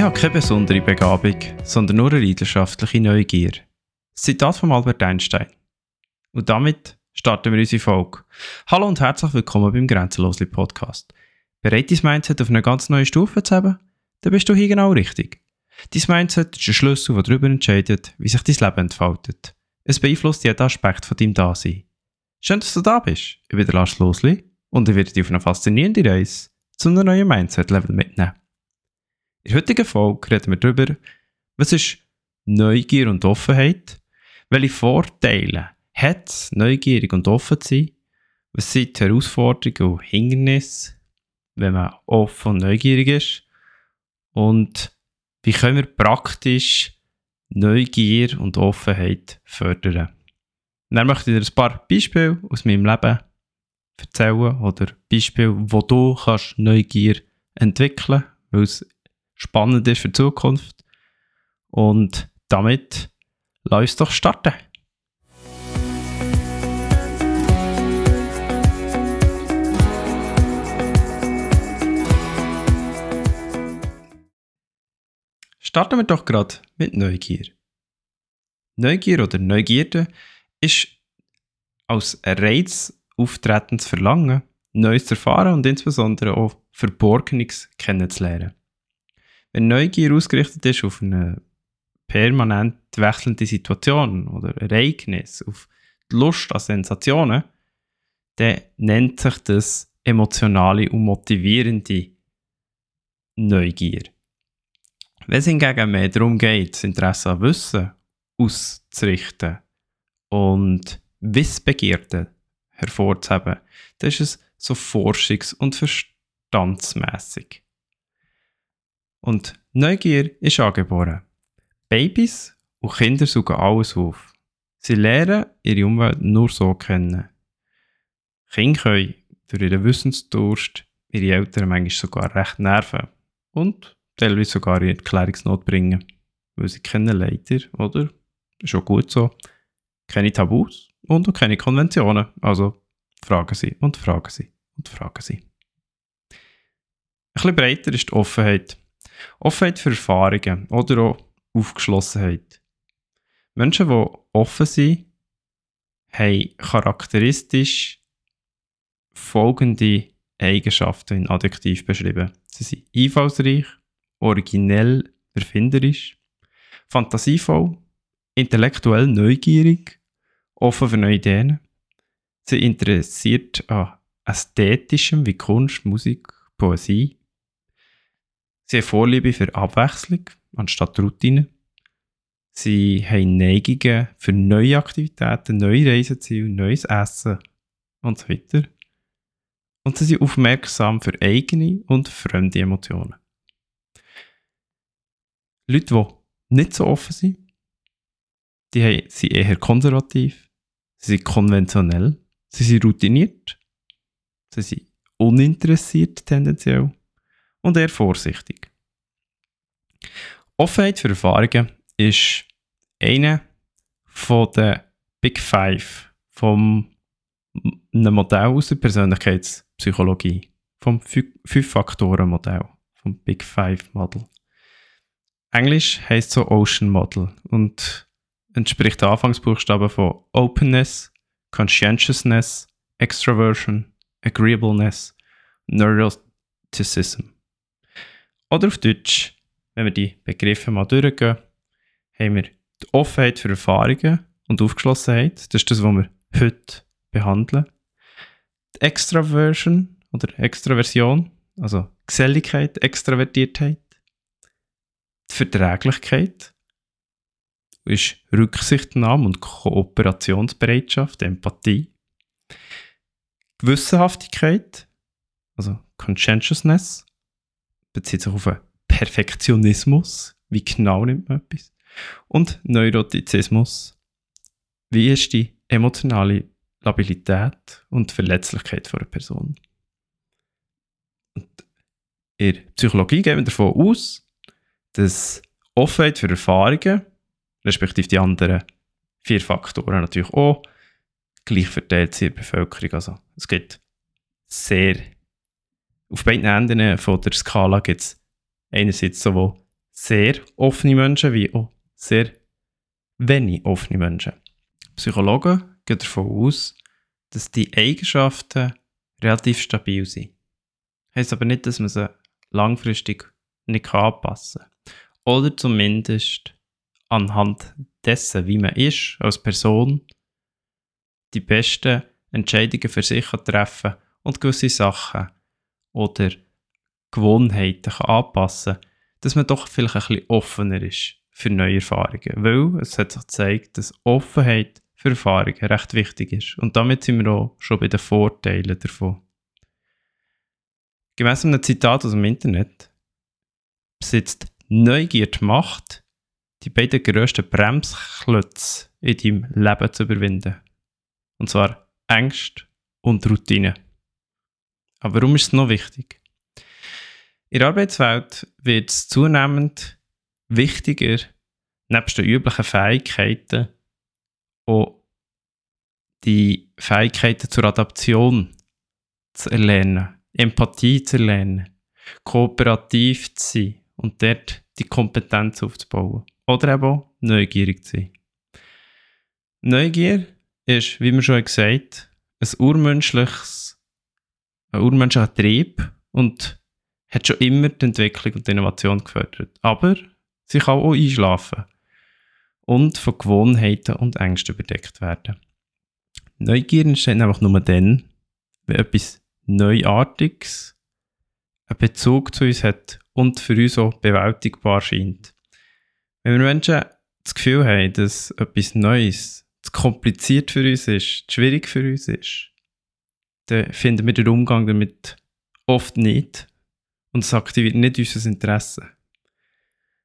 Ich habe keine besondere Begabung, sondern nur eine leidenschaftliche Neugier. Zitat von Albert Einstein. Und damit starten wir unsere Folge. Hallo und herzlich willkommen beim Grenzenlosli Podcast. Bereit, dein Mindset auf eine ganz neue Stufe zu haben? Dann bist du hier genau richtig. Dein Mindset ist ein Schlüssel, der darüber entscheidet, wie sich dein Leben entfaltet. Es beeinflusst jeden Aspekt von deinem Dasein. Schön, dass du da bist. Ich bin der Lars Losli und ich werde dich auf eine faszinierende Reise zu einem neuen Mindset-Level mitnehmen. In der heutigen Folge reden wir darüber, was ist Neugier und Offenheit, welche Vorteile hat es, neugierig und offen zu sein, was sind die Herausforderungen und Hindernisse, wenn man offen und neugierig ist? Und wie können wir praktisch Neugier und Offenheit fördern. dann möchte ich dir ein paar Beispiele aus meinem Leben erzählen oder Beispiele, wo du kannst Neugier entwickeln, weil es spannend ist für die Zukunft. Und damit lass uns doch starten. Starten wir doch gerade mit Neugier. Neugier oder Neugierde ist als Reiz auftretendes Verlangen, Neues zu erfahren und insbesondere auch Verborgenes kennenzulernen. Wenn Neugier ausgerichtet ist auf eine permanent wechselnde Situation oder Ereignis, auf die Lust an Sensationen, dann nennt sich das emotionale und motivierende Neugier. Wenn es hingegen mehr darum geht, das Interesse an Wissen auszurichten und Wissbegierde hervorzuheben, dann ist es so forschungs- und verstandsmässig. Und Neugier ist angeboren. Babys und Kinder suchen alles auf. Sie lernen ihre Umwelt nur so kennen. Kinder können durch ihren Wissensdurst ihre Eltern manchmal sogar recht nerven und teilweise sogar in Erklärungsnot bringen, weil sie kennen leider, oder? Ist auch gut so, keine Tabus und auch keine Konventionen. Also fragen sie und fragen sie und fragen sie. Ein bisschen breiter ist die Offenheit. Offenheit für Erfahrungen oder auch Aufgeschlossenheit. Menschen, die offen sind, haben charakteristisch folgende Eigenschaften in Adjektiv beschrieben. Sie sind einfallsreich, originell, erfinderisch, fantasievoll, intellektuell neugierig, offen für neue Ideen. Sie interessiert an Ästhetischem wie Kunst, Musik, Poesie, Sie haben Vorliebe für Abwechslung anstatt Routine. Sie haben Neigungen für neue Aktivitäten, neue Reiseziele, neues Essen und so weiter. Und sie sind aufmerksam für eigene und fremde Emotionen. Leute, die nicht so offen sind, die sind eher konservativ, sie sind konventionell, sie sind routiniert, sie sind uninteressiert tendenziell und eher vorsichtig. Offenheit für Erfahrungen ist eine von den Big Five vom einem Modell aus der Persönlichkeitspsychologie, vom Fünf-Faktoren-Modell, vom Big Five Model. Englisch heißt so Ocean Model und entspricht den Anfangsbuchstaben von Openness, Conscientiousness, Extraversion, Agreeableness, Neuroticism. Oder auf Deutsch, wenn wir die Begriffe mal durchgehen, haben wir die Offenheit für Erfahrungen und Aufgeschlossenheit. Das ist das, was wir heute behandeln. Die Extraversion oder Extraversion, also Geselligkeit, Extravertiertheit. Die Verträglichkeit ist Rücksichtnahme und Kooperationsbereitschaft, Empathie. Gewissenhaftigkeit, also Conscientiousness, bezieht sich auf einen Perfektionismus. Wie genau nimmt man etwas? Und Neurotizismus. Wie ist die emotionale Labilität und Verletzlichkeit einer Person? Und in der Psychologie gehen wir davon aus, dass Offenheit für Erfahrungen, respektive die anderen vier Faktoren natürlich auch, gleich verteilt sind in der Bevölkerung. Also es gibt sehr auf beiden Enden von der Skala gibt es einerseits so, die sehr offene Menschen wie auch sehr wenig offene Menschen. Psychologen gehen davon aus, dass die Eigenschaften relativ stabil sind. Heißt aber nicht, dass man sie langfristig nicht anpassen kann. Oder zumindest anhand dessen, wie man ist als Person, die besten Entscheidungen für sich treffen und gewisse Sachen oder Gewohnheiten kann anpassen kann, dass man doch vielleicht ein bisschen offener ist für neue Erfahrungen. Weil es hat sich gezeigt, dass Offenheit für Erfahrungen recht wichtig ist. Und damit sind wir auch schon bei den Vorteilen davon. Gemäss einem Zitat aus dem Internet besitzt Neugier die Macht, die beiden grössten Bremsklötze in deinem Leben zu überwinden. Und zwar Ängste und Routine. Aber warum ist es noch wichtig? In der Arbeitswelt wird es zunehmend wichtiger, nebst den üblichen Fähigkeiten auch die Fähigkeiten zur Adaption zu erlernen, Empathie zu erlernen, kooperativ zu sein und dort die Kompetenz aufzubauen. Oder eben auch neugierig zu sein. Neugier ist, wie wir schon gesagt haben, ein urmenschliches, ein urmenschlicher Trieb und hat schon immer die Entwicklung und die Innovation gefördert. Aber sie kann auch einschlafen und von Gewohnheiten und Ängsten überdeckt werden. Neugier entsteht nämlich nur dann, wenn etwas Neuartiges einen Bezug zu uns hat und für uns auch bewältigbar scheint. Wenn wir Menschen das Gefühl haben, dass etwas Neues zu kompliziert für uns ist, zu schwierig für uns ist, dann finden wir den Umgang damit oft nicht und es aktiviert nicht unser Interesse,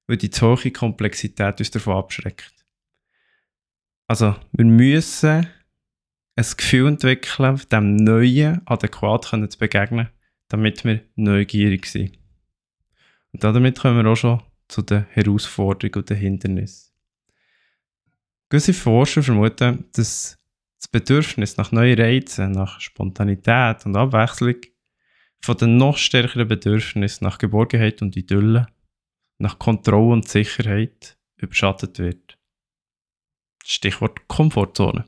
weil die zu hohe Komplexität uns davon abschreckt. Also, wir müssen ein Gefühl entwickeln, dem Neuen adäquat können zu begegnen, damit wir neugierig sind. Und damit kommen wir auch schon zu den Herausforderungen und den Hindernissen. Gewisse Forscher vermuten, dass das Bedürfnis nach neuen Reizen, nach Spontanität und Abwechslung von den noch stärkeren Bedürfnissen nach Geborgenheit und Idylle, nach Kontrolle und Sicherheit überschattet wird. Stichwort Komfortzone.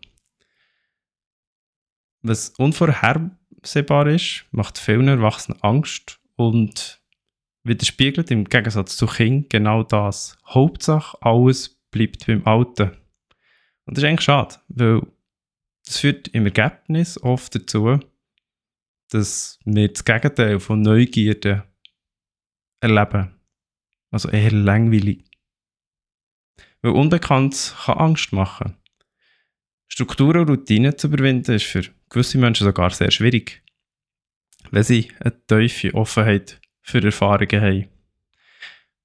Was unvorhersehbar ist, macht vielen Erwachsenen Angst und widerspiegelt im Gegensatz zu Kind genau das. Hauptsache, alles bleibt beim Alten. Und das ist eigentlich schade, weil das führt im Ergebnis oft dazu, dass wir das Gegenteil von Neugierde erleben. Also eher langweilig. Weil Unbekannt kann Angst machen. Strukturen und Routinen zu überwinden ist für gewisse Menschen sogar sehr schwierig, wenn sie eine tiefe Offenheit für Erfahrungen haben.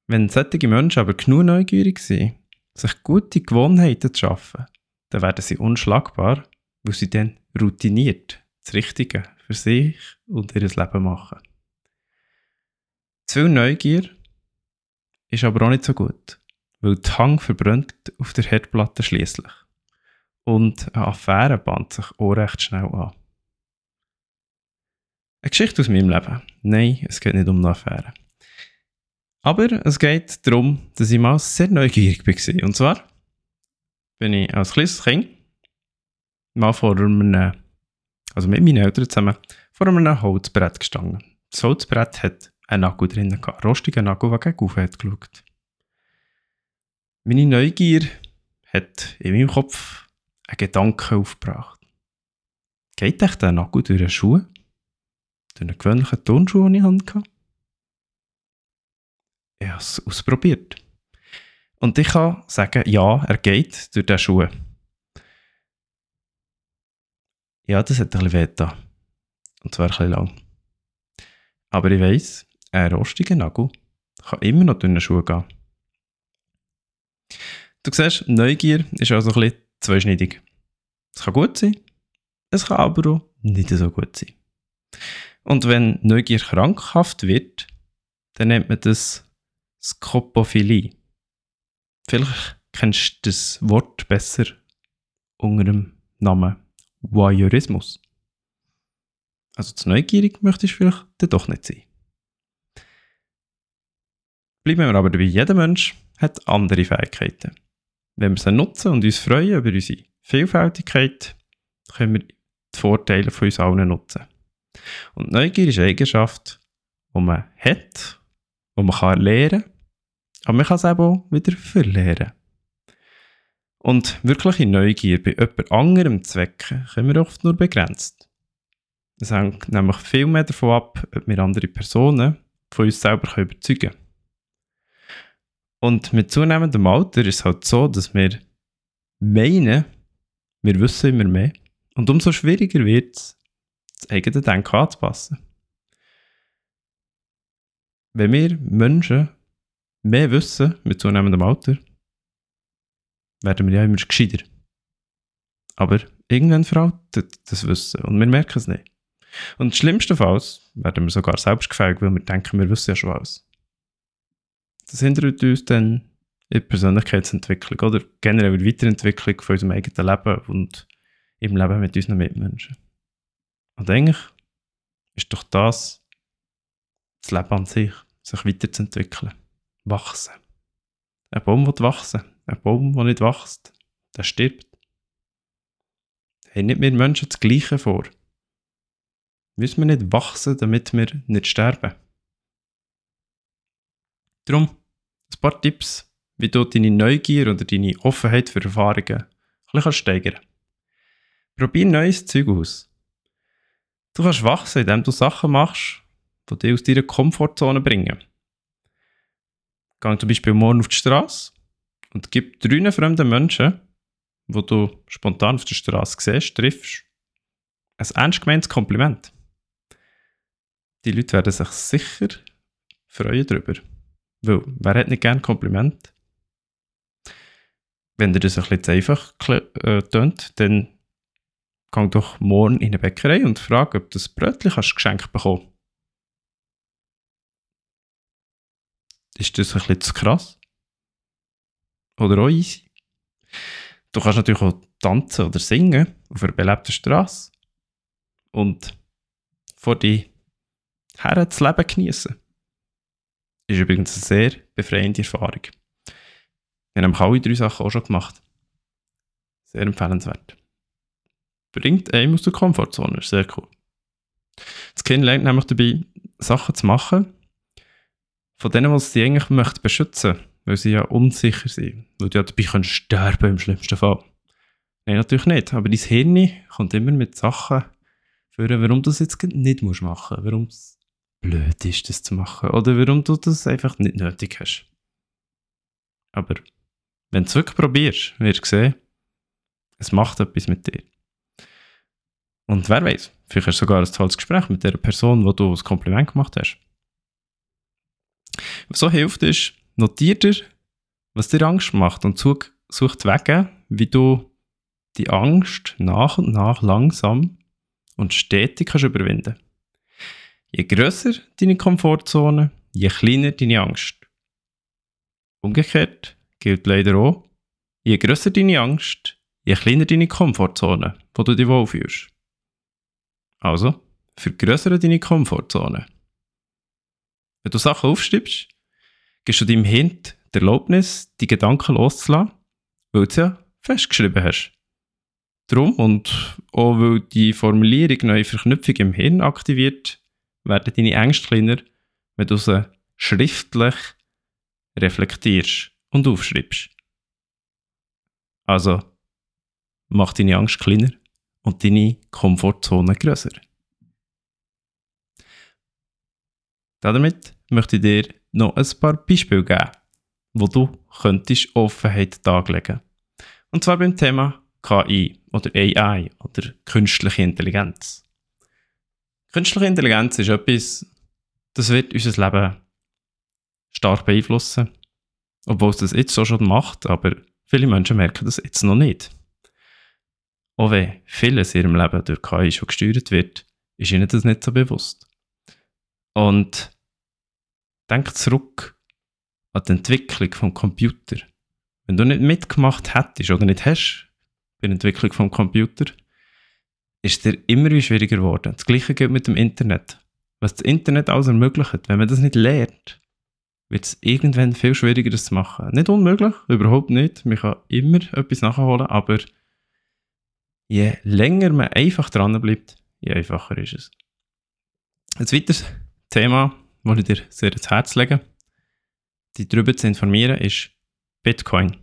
Wenn solche Menschen aber genug neugierig sind, sich gute Gewohnheiten zu schaffen, dann werden sie unschlagbar, weil sie dann routiniert das Richtige für sich und ihr Leben machen. Zu viel Neugier ist aber auch nicht so gut weil der Hang verbrennt auf der Herdplatte schließlich. Und eine Affäre bahnt sich auch recht schnell an. Eine Geschichte aus meinem Leben. Nein, es geht nicht um eine Affäre. Aber es geht darum, dass ich mal sehr neugierig war. Und zwar bin ich als kleines Kind mal vor einem, also mit meinen Eltern zusammen, vor einem Holzbrett gestanden. Das Holzbrett hat einen Nagel drin einen rostigen Nagel, der gegen Ufer hat geschaut. Meine Neugier hat in meinem Kopf einen Gedanken aufgebracht. Geht echt der Nagel durch einen Schuh? Durch einen gewöhnlichen Turnschuh, den ich hatte? Ich habe es ausprobiert. Und ich kann sagen, ja, er geht durch den Schuh. Ja, das hat ein bisschen wehgetan. Und zwar ein bisschen lang. Aber ich weiss, ein rostiger Nagel kann immer noch durch den Schuh gehen. Du siehst, Neugier ist also ein bisschen zweischneidig. Es kann gut sein, es kann aber auch nicht so gut sein. Und wenn Neugier krankhaft wird, dann nennt man das Skopophilie. Vielleicht kennst du das Wort besser unter dem Namen Voyeurismus. Also zu neugierig möchtest du vielleicht dann doch nicht sein. Bleiben wir aber dabei, jeder Mensch hat andere Fähigkeiten. Wenn wir sie nutzen und uns freuen über unsere Vielfältigkeit, können wir die Vorteile von uns allen nutzen. Und Neugier ist eine Eigenschaft, die man hat, die man kann lernen kann, aber man kann es auch wieder. Und wirkliche Neugier bei jemand anderem zu wecken, können wir oft nur begrenzt. Es hängt nämlich viel mehr davon ab, ob wir andere Personen von uns selber überzeugen können. Und mit zunehmendem Alter ist es halt so, dass wir meinen, wir wissen immer mehr. Und umso schwieriger wird es, das eigene Denken anzupassen. Wenn wir Menschen mehr wissen mit zunehmendem Alter, werden wir ja immer gescheiter. Aber irgendwann veraltet das Wissen und wir merken es nicht. Und schlimmstenfalls werden wir sogar selbstgefällig, weil wir denken, wir wissen ja schon alles. Das hindert uns dann in der Persönlichkeitsentwicklung oder generell in der Weiterentwicklung von unserem eigenen Leben und im Leben mit unseren Mitmenschen. Und eigentlich ist doch das das Leben an sich, sich weiterzuentwickeln, wachsen. Ein Baum wird wachsen, ein Baum, der nicht wächst, der stirbt. Haben nicht wir Menschen das Gleiche vor? Müssen wir nicht wachsen, damit wir nicht sterben? Darum ein paar Tipps, wie du deine Neugier oder deine Offenheit für Erfahrungen ein bisschen steigern kannst. Probier neues Zeug aus. Du kannst wachsen, indem du Sachen machst, die dich aus deiner Komfortzone bringen. Geh zum Beispiel morgen auf die Straße und gib drei fremden Menschen, wo du spontan auf der Straße siehst, triffst, ein ernst gemeintes Kompliment. Die Leute werden sich sicher freuen darüber. Weil, wer hat nicht gerne Kompliment? Wenn dir das ein bisschen zu einfach äh, tönt, dann geh doch morgen in eine Bäckerei und frag, ob du das Brötchen kannst geschenkt bekommen Ist das ein bisschen zu krass? Oder auch easy? Du kannst natürlich auch tanzen oder singen auf einer belebten Straße und vor die Herren das Leben genießen. Ist übrigens eine sehr befreiende Erfahrung. Wir haben alle drei Sachen auch schon gemacht. Sehr empfehlenswert. Bringt einem aus der Komfortzone, ist sehr cool. Das Kind lernt nämlich dabei, Sachen zu machen, von denen, was sie eigentlich möchte beschützen weil sie ja unsicher sind. Weil du ja dabei kannst sterben im schlimmsten Fall. Nein, natürlich nicht. Aber dein Hirn kommt immer mit Sachen führen, warum du das jetzt nicht machen musst. Warum es blöd ist, das zu machen. Oder warum du das einfach nicht nötig hast. Aber wenn du es wirklich probierst, wirst du sehen, es macht etwas mit dir. Und wer weiß, vielleicht hast du sogar ein tolles Gespräch mit der Person, wo du das Kompliment gemacht hast. Was so hilft, ist, notier dir, was dir Angst macht und such, such Wege, wie du die Angst nach und nach langsam und stetig kannst überwinden Je grösser deine Komfortzone, je kleiner deine Angst. Umgekehrt gilt leider auch, je grösser deine Angst, je kleiner deine Komfortzone, wo du dich wohlfühlst. Also, vergrößere deine Komfortzone. Wenn du Sachen aufschreibst, gibst du deinem Hirn die Erlaubnis, die Gedanken loszulassen, weil du es ja festgeschrieben hast. Drum und auch weil die Formulierung neue Verknüpfung im Hirn aktiviert, werden deine Ängste kleiner, wenn du sie schriftlich reflektierst und aufschreibst. Also, mach deine Angst kleiner und deine Komfortzone größer. Damit möchte ich dir noch ein paar Beispiele geben, wo du könntest Offenheit darlegen. Und zwar beim Thema KI oder AI oder künstliche Intelligenz. Künstliche Intelligenz ist etwas, das wird unser Leben stark beeinflussen. Obwohl es das jetzt so schon macht, aber viele Menschen merken das jetzt noch nicht. Auch wenn vieles in ihrem Leben durch KI schon gesteuert wird, ist ihnen das nicht so bewusst. Und denk zurück an die Entwicklung vom Computer. Wenn du nicht mitgemacht hättest oder nicht hast bei der Entwicklung vom Computer, ist dir immer schwieriger geworden. Das Gleiche gilt mit dem Internet. Was das Internet alles ermöglicht, wenn man das nicht lernt, wird es irgendwann viel schwieriger, das zu machen. Nicht unmöglich, überhaupt nicht. Man kann immer etwas nachholen, aber je länger man einfach dran bleibt, je einfacher ist es. Ein weiteres Thema, das ich dir sehr ins Herz lege, dich darüber zu informieren, ist Bitcoin.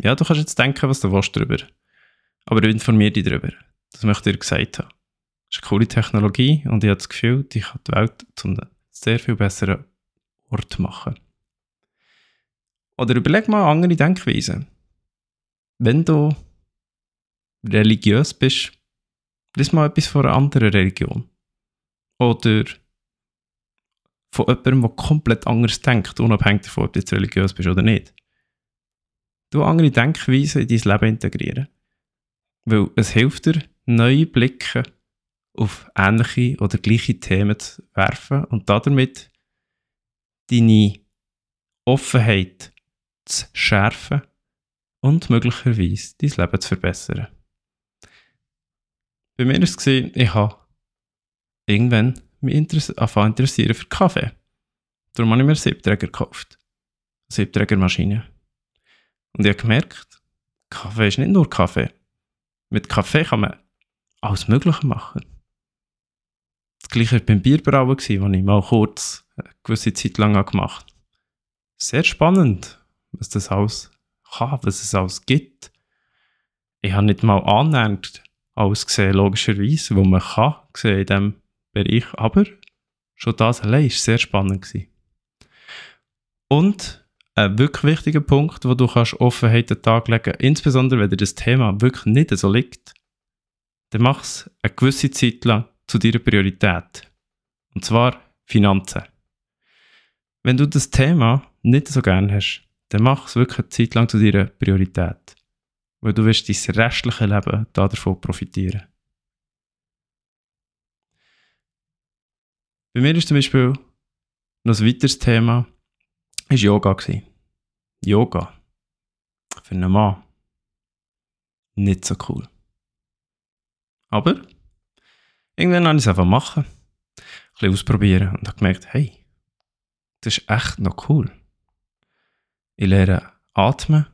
Ja, du kannst jetzt denken, was du willst darüber. Aber informiere dich darüber. Das möchte ich dir gesagt haben. Das ist eine coole Technologie und ich habe das Gefühl, die kann die Welt zu einem sehr viel besseren Ort machen. Oder überleg mal andere Denkweisen. Wenn du religiös bist, lies mal etwas von einer anderen Religion. Oder von jemandem, der komplett anders denkt, unabhängig davon, ob du jetzt religiös bist oder nicht. Du andere Denkweisen in dein Leben integrieren. Weil es hilft dir, neue Blicke auf ähnliche oder gleiche Themen zu werfen und damit deine Offenheit zu schärfen und möglicherweise dein Leben zu verbessern. Bei mir war es, ich habe irgendwann mich interess angefangen interessieren für Kaffee. Darum habe ich mir eine Siebträger gekauft. Eine Siebträgermaschine. Und ich habe gemerkt, Kaffee ist nicht nur Kaffee. Mit Kaffee kann man alles Mögliche machen. Das gleiche war beim Bierbrauen, das ich mal kurz eine gewisse Zeit lang gemacht habe. Sehr spannend, was das alles kann, was es alles gibt. Ich habe nicht mal annähernd alles gesehen, logischerweise, was man kann sehen in diesem Bereich, aber schon das allein war sehr spannend. Gewesen. Und ein wirklich wichtiger Punkt, wo du kannst Offenheit an Tag legen kannst, insbesondere wenn dir das Thema wirklich nicht so liegt, dann mach es eine gewisse Zeit lang zu deiner Priorität. Und zwar Finanzen. Wenn du das Thema nicht so gerne hast, dann mach es wirklich eine Zeit lang zu deiner Priorität. Weil du wirst dein restliche Leben davon profitieren. Bei mir ist zum Beispiel noch ein weiteres Thema, ist Yoga gewesen. Yoga. Für einen Mann. Nicht so cool. Aber irgendwann habe ich es einfach machen. Ein bisschen ausprobieren und habe gemerkt, hey, das ist echt noch cool. Ich lerne atmen.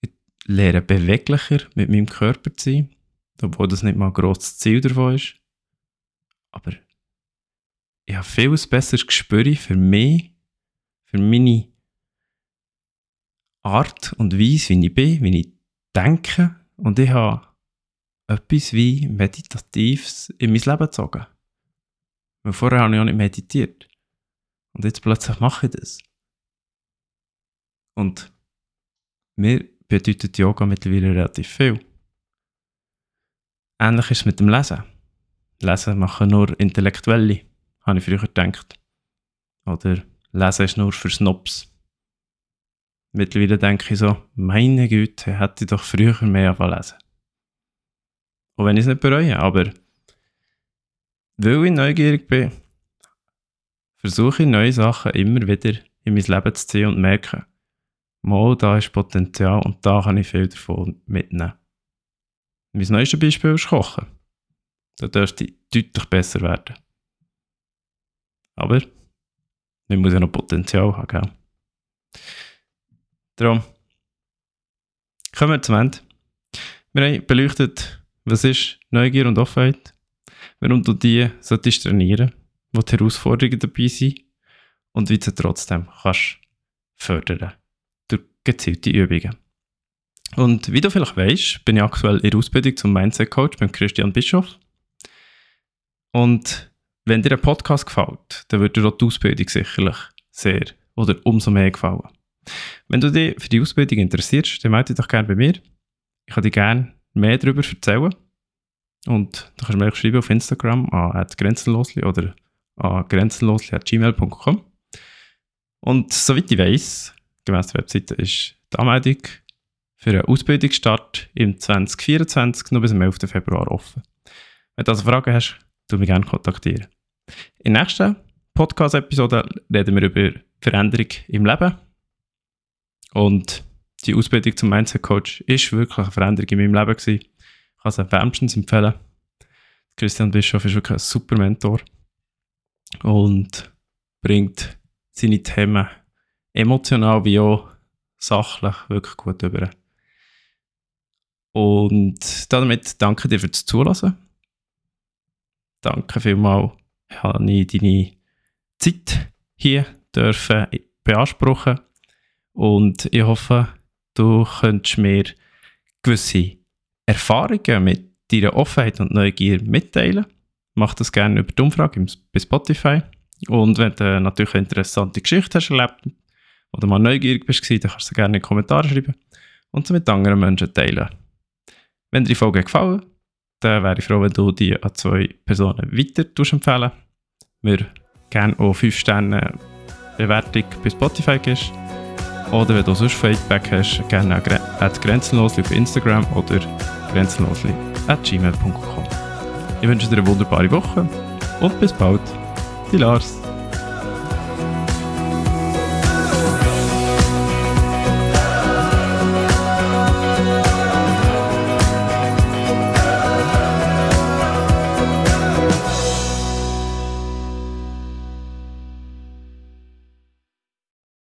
Ich lerne beweglicher mit meinem Körper zu sein. Obwohl das nicht mal ein grosses Ziel davon ist. Aber ich habe viel besseres Gespür für mich, für meine Art und Weise, wie ich bin, wie ich denke. Und ich habe etwas wie Meditatives in mein Leben gezogen. Weil vorher habe ich auch nicht meditiert. Und jetzt plötzlich mache ich das. Und mir bedeutet Yoga mittlerweile relativ viel. Ähnlich ist es mit dem Lesen. Lesen machen nur Intellektuelle, habe ich früher gedacht. Oder Lesen ist nur für Snobs. Mittlerweile denke ich so, meine Güte, hätte ich doch früher mehr lesen. Und wenn ich es nicht bereue, aber weil ich neugierig bin, versuche ich neue Sachen immer wieder in mein Leben zu ziehen und merken, mal, da ist Potenzial und da kann ich viel davon mitnehmen. Mein neuestes Beispiel ist Kochen. Da dürfte ich deutlich besser werden. Aber man muss ja noch Potenzial haben, gell? Darum kommen wir zum Ende. Wir haben beleuchtet, was ist Neugier und Offenheit, warum du die solltest trainieren, wo die Herausforderungen dabei sind und wie du sie trotzdem kannst fördern durch gezielte Übungen. Und wie du vielleicht weißt, bin ich aktuell in der Ausbildung zum Mindset Coach beim Christian Bischof. Und wenn dir ein Podcast gefällt, dann wird dir auch die Ausbildung sicherlich sehr oder umso mehr gefallen. Wenn du dich für die Ausbildung interessierst, dann melde dich doch gerne bei mir. Ich kann dir gerne mehr darüber erzählen. Und du kannst mir auch schreiben auf Instagram an grenzenlosli oder an grenzenlosli.gmail.com. Und soweit ich weiß, gemäß der Webseite ist die Anmeldung für einen Ausbildungsstart im 2024 noch bis zum 11. Februar offen. Wenn du also Fragen hast, tu mich gerne kontaktieren. In der nächsten Podcast-Episode reden wir über Veränderung im Leben. Und die Ausbildung zum Mindset Coach ist wirklich eine Veränderung in meinem Leben gewesen. Ich kann es wärmstens empfehlen. Christian Bischof ist wirklich ein super Mentor und bringt seine Themen emotional wie auch sachlich wirklich gut über. Und damit danke dir fürs Zulassen. Danke vielmals, habe ich deine Zeit hier dürfen beanspruchen und ich hoffe, du könntest mir gewisse Erfahrungen mit deiner Offenheit und Neugier mitteilen. Mach das gerne über die Umfrage bei Spotify. Und wenn du natürlich eine interessante Geschichte hast erlebt oder mal neugierig bist, dann kannst du gerne in die Kommentare schreiben und sie mit anderen Menschen teilen. Wenn dir die Folge gefallen dann wäre ich froh, wenn du die an zwei Personen weiter empfehlen Mir gerne auch 5 Sterne Bewertung bei Spotify gibst. Oder wenn du sonst Feedback hast, gerne at grenzenlosli auf Instagram oder grenzenlosli at gmail.com. Ich wünsche dir eine wunderbare Woche und bis bald. Die Lars.